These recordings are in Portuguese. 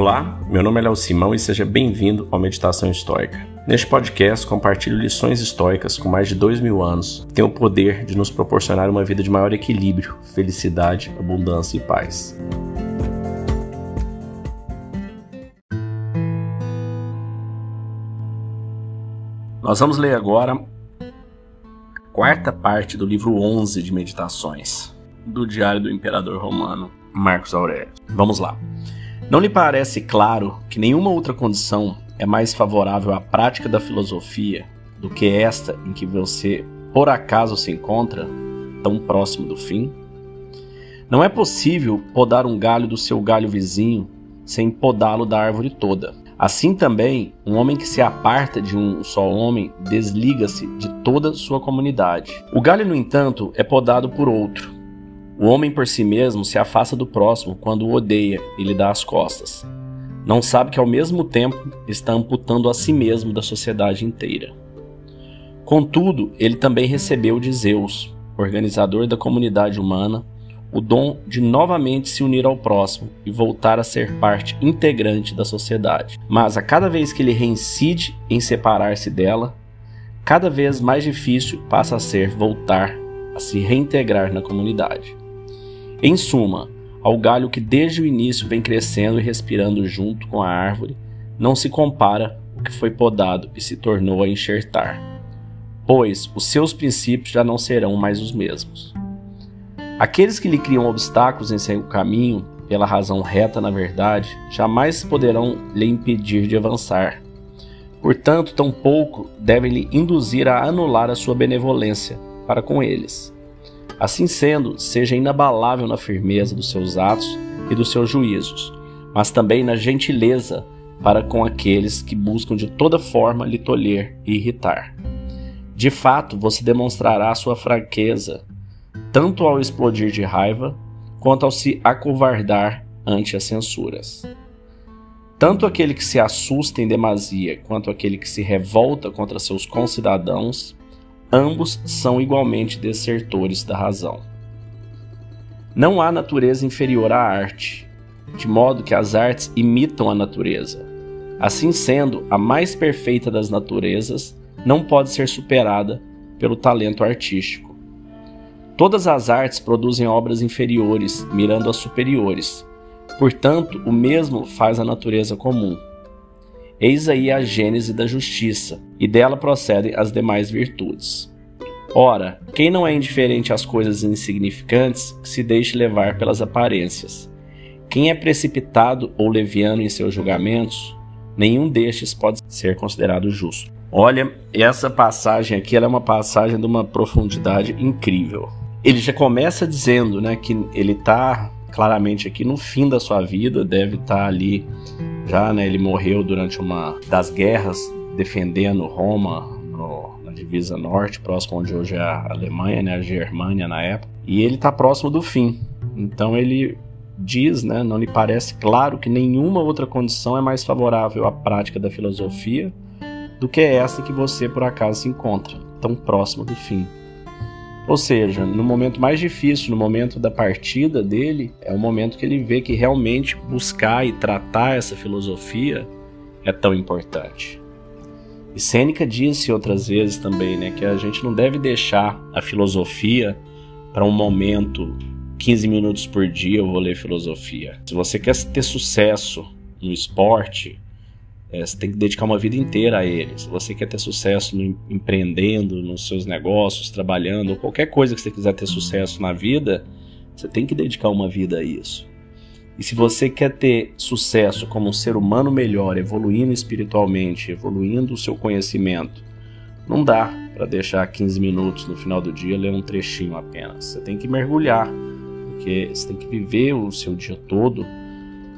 Olá, meu nome é Léo Simão e seja bem-vindo ao Meditação Histórica. Neste podcast, compartilho lições históricas com mais de dois mil anos que têm o poder de nos proporcionar uma vida de maior equilíbrio, felicidade, abundância e paz. Nós vamos ler agora a quarta parte do livro 11 de Meditações, do Diário do Imperador Romano Marcos Aurélio. Vamos lá. Não lhe parece claro que nenhuma outra condição é mais favorável à prática da filosofia do que esta em que você por acaso se encontra, tão próximo do fim? Não é possível podar um galho do seu galho vizinho sem podá-lo da árvore toda. Assim também, um homem que se aparta de um só homem desliga-se de toda sua comunidade. O galho, no entanto, é podado por outro, o homem por si mesmo se afasta do próximo quando o odeia e lhe dá as costas. Não sabe que ao mesmo tempo está amputando a si mesmo da sociedade inteira. Contudo, ele também recebeu de Zeus, organizador da comunidade humana, o dom de novamente se unir ao próximo e voltar a ser parte integrante da sociedade. Mas a cada vez que ele reincide em separar-se dela, cada vez mais difícil passa a ser voltar a se reintegrar na comunidade. Em suma, ao galho que desde o início vem crescendo e respirando junto com a árvore, não se compara o que foi podado e se tornou a enxertar, pois os seus princípios já não serão mais os mesmos. Aqueles que lhe criam obstáculos em seu caminho, pela razão reta na verdade, jamais poderão lhe impedir de avançar. Portanto, tampouco devem lhe induzir a anular a sua benevolência para com eles. Assim sendo, seja inabalável na firmeza dos seus atos e dos seus juízos, mas também na gentileza para com aqueles que buscam de toda forma lhe tolher e irritar. De fato, você demonstrará sua fraqueza, tanto ao explodir de raiva, quanto ao se acovardar ante as censuras. Tanto aquele que se assusta em demasia, quanto aquele que se revolta contra seus concidadãos, ambos são igualmente desertores da razão. Não há natureza inferior à arte, de modo que as artes imitam a natureza. Assim sendo, a mais perfeita das naturezas não pode ser superada pelo talento artístico. Todas as artes produzem obras inferiores, mirando as superiores. Portanto, o mesmo faz a natureza comum. Eis aí a gênese da justiça, e dela procedem as demais virtudes. Ora, quem não é indiferente às coisas insignificantes, se deixe levar pelas aparências. Quem é precipitado ou leviano em seus julgamentos, nenhum destes pode ser considerado justo. Olha, essa passagem aqui é uma passagem de uma profundidade incrível. Ele já começa dizendo né, que ele está claramente aqui no fim da sua vida, deve estar ali já, né? Ele morreu durante uma das guerras defendendo Roma no, na divisa norte, próximo onde hoje é a Alemanha, né? A Germânia na época. E ele está próximo do fim. Então ele diz, né? Não lhe parece claro que nenhuma outra condição é mais favorável à prática da filosofia do que essa em que você por acaso se encontra, tão próximo do fim. Ou seja, no momento mais difícil, no momento da partida dele, é o momento que ele vê que realmente buscar e tratar essa filosofia é tão importante. E Sêneca disse outras vezes também, né, que a gente não deve deixar a filosofia para um momento 15 minutos por dia eu vou ler filosofia. Se você quer ter sucesso no esporte, é, você tem que dedicar uma vida inteira a ele. Se você quer ter sucesso no, empreendendo, nos seus negócios, trabalhando, ou qualquer coisa que você quiser ter sucesso na vida, você tem que dedicar uma vida a isso. E se você quer ter sucesso como um ser humano melhor, evoluindo espiritualmente, evoluindo o seu conhecimento, não dá para deixar 15 minutos no final do dia ler um trechinho apenas. Você tem que mergulhar, porque você tem que viver o seu dia todo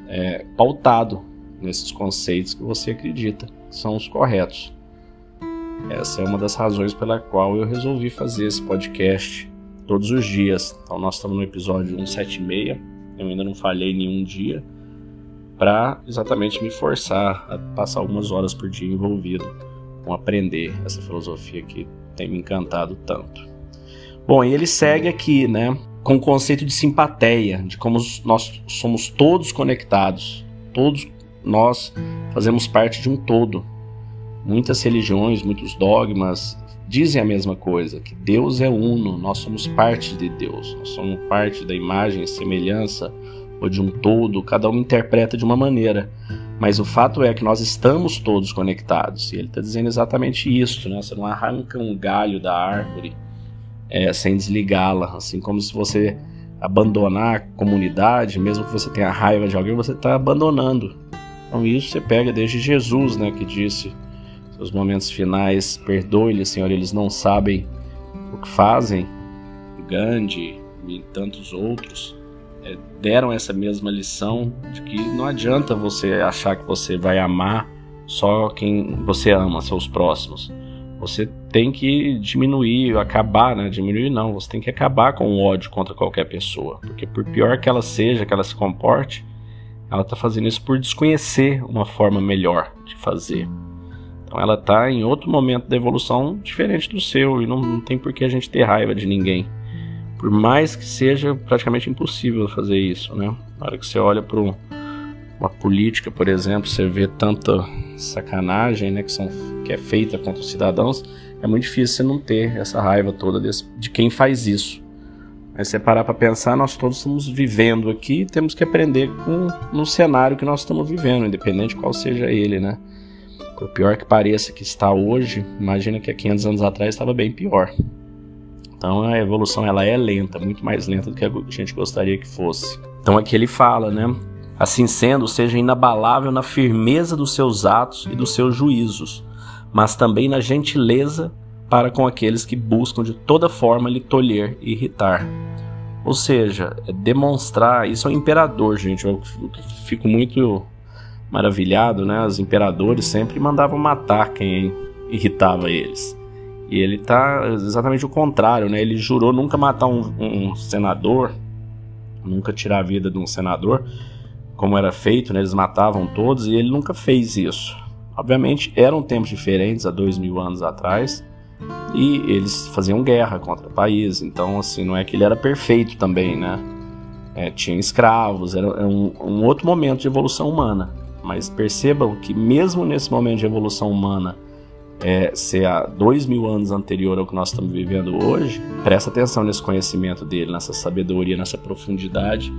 é, pautado nesses conceitos que você acredita que são os corretos. Essa é uma das razões pela qual eu resolvi fazer esse podcast todos os dias. Então nós estamos no episódio 176, eu ainda não falhei nenhum dia, para exatamente me forçar a passar algumas horas por dia envolvido com aprender essa filosofia que tem me encantado tanto. Bom, e ele segue aqui, né, com o conceito de simpatia, de como nós somos todos conectados, todos nós fazemos parte de um todo. Muitas religiões, muitos dogmas dizem a mesma coisa, que Deus é uno, nós somos parte de Deus, nós somos parte da imagem e semelhança ou de um todo, cada um interpreta de uma maneira. Mas o fato é que nós estamos todos conectados. E ele está dizendo exatamente isso, né? Você não arranca um galho da árvore é, sem desligá-la. Assim como se você abandonar a comunidade, mesmo que você tenha raiva de alguém, você está abandonando. Então isso você pega desde Jesus, né? Que disse seus momentos finais, perdoe-lhes, Senhor, eles não sabem o que fazem. Gandhi e tantos outros é, deram essa mesma lição de que não adianta você achar que você vai amar só quem você ama, seus próximos. Você tem que diminuir, acabar, né? Diminuir não, você tem que acabar com o ódio contra qualquer pessoa. Porque por pior que ela seja, que ela se comporte, ela está fazendo isso por desconhecer uma forma melhor de fazer. Então ela está em outro momento da evolução diferente do seu e não, não tem por que a gente ter raiva de ninguém. Por mais que seja praticamente impossível fazer isso, né? Na hora que você olha para uma política, por exemplo, você vê tanta sacanagem, né, que, são, que é feita contra os cidadãos, é muito difícil você não ter essa raiva toda desse, de quem faz isso. Mas você parar para pensar, nós todos estamos vivendo aqui e temos que aprender com no cenário que nós estamos vivendo, independente qual seja ele, né? Por pior que pareça que está hoje, imagina que há 500 anos atrás estava bem pior. Então a evolução ela é lenta, muito mais lenta do que a gente gostaria que fosse. Então aqui ele fala, né? Assim sendo, seja inabalável na firmeza dos seus atos e dos seus juízos, mas também na gentileza para com aqueles que buscam de toda forma lhe tolher e irritar. Ou seja, é demonstrar, isso é um imperador, gente, eu fico muito maravilhado, né? Os imperadores sempre mandavam matar quem irritava eles. E ele tá exatamente o contrário, né? Ele jurou nunca matar um, um senador, nunca tirar a vida de um senador, como era feito, né? Eles matavam todos e ele nunca fez isso. Obviamente eram tempos diferentes há dois mil anos atrás e eles faziam guerra contra o país, então assim não é que ele era perfeito também, né? É, tinha escravos, era, um, um outro momento de evolução humana. Mas percebam que mesmo nesse momento de evolução humana é, ser há dois mil anos anterior ao que nós estamos vivendo hoje, presta atenção nesse conhecimento dele, nessa sabedoria, nessa profundidade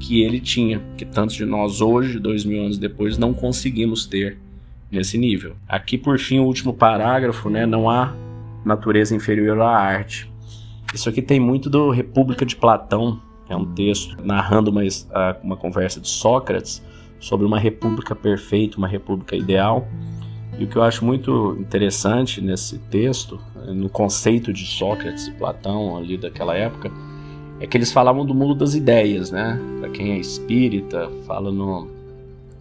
que ele tinha, que tantos de nós hoje, dois mil anos depois, não conseguimos ter nesse nível. Aqui, por fim, o último parágrafo, né? Não há natureza inferior à arte. Isso aqui tem muito do República de Platão, é um texto narrando uma, uma conversa de Sócrates sobre uma república perfeita, uma república ideal. E o que eu acho muito interessante nesse texto, no conceito de Sócrates e Platão ali daquela época, é que eles falavam do mundo das ideias, né? Para quem é espírita, fala no,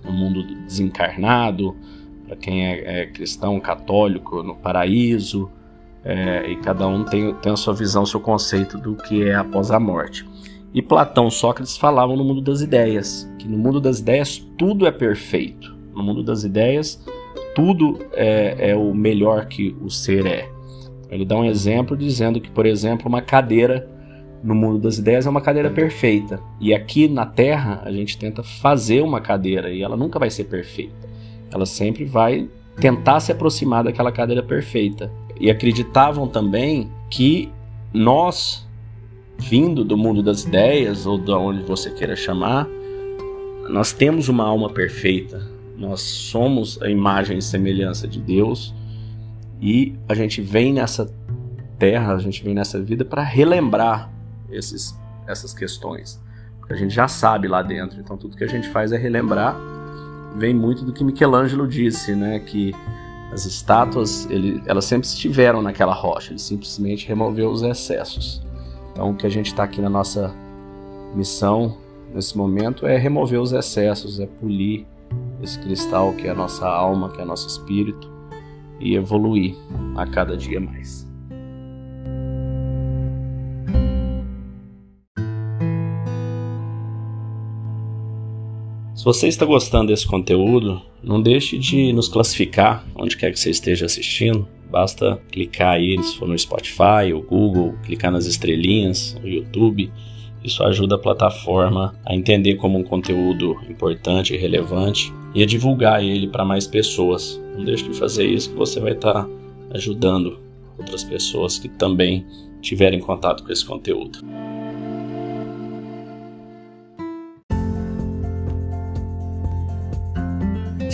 no mundo desencarnado, para quem é, é, cristão, católico, no paraíso, é, e cada um tem, tem a sua visão, o seu conceito do que é após a morte. E Platão Sócrates falavam no mundo das ideias, que no mundo das ideias tudo é perfeito. No mundo das ideias, tudo é, é o melhor que o ser é. Ele dá um exemplo dizendo que, por exemplo, uma cadeira no mundo das ideias é uma cadeira perfeita. E aqui na Terra a gente tenta fazer uma cadeira e ela nunca vai ser perfeita. Ela sempre vai tentar se aproximar daquela cadeira perfeita. E acreditavam também que nós, vindo do mundo das ideias, ou de onde você queira chamar, nós temos uma alma perfeita, nós somos a imagem e semelhança de Deus e a gente vem nessa terra, a gente vem nessa vida para relembrar esses, essas questões. Porque a gente já sabe lá dentro, então tudo que a gente faz é relembrar. Vem muito do que Michelangelo disse, né? Que as estátuas, ele, elas sempre estiveram naquela rocha, ele simplesmente removeu os excessos. Então o que a gente está aqui na nossa missão nesse momento é remover os excessos, é polir esse cristal que é a nossa alma, que é nosso espírito, e evoluir a cada dia mais. Você está gostando desse conteúdo, não deixe de nos classificar onde quer que você esteja assistindo. Basta clicar aí, se for no Spotify ou Google, clicar nas estrelinhas, no YouTube Isso ajuda a plataforma a entender como um conteúdo importante e relevante e a divulgar ele para mais pessoas. Não deixe de fazer isso que você vai estar tá ajudando outras pessoas que também tiverem contato com esse conteúdo.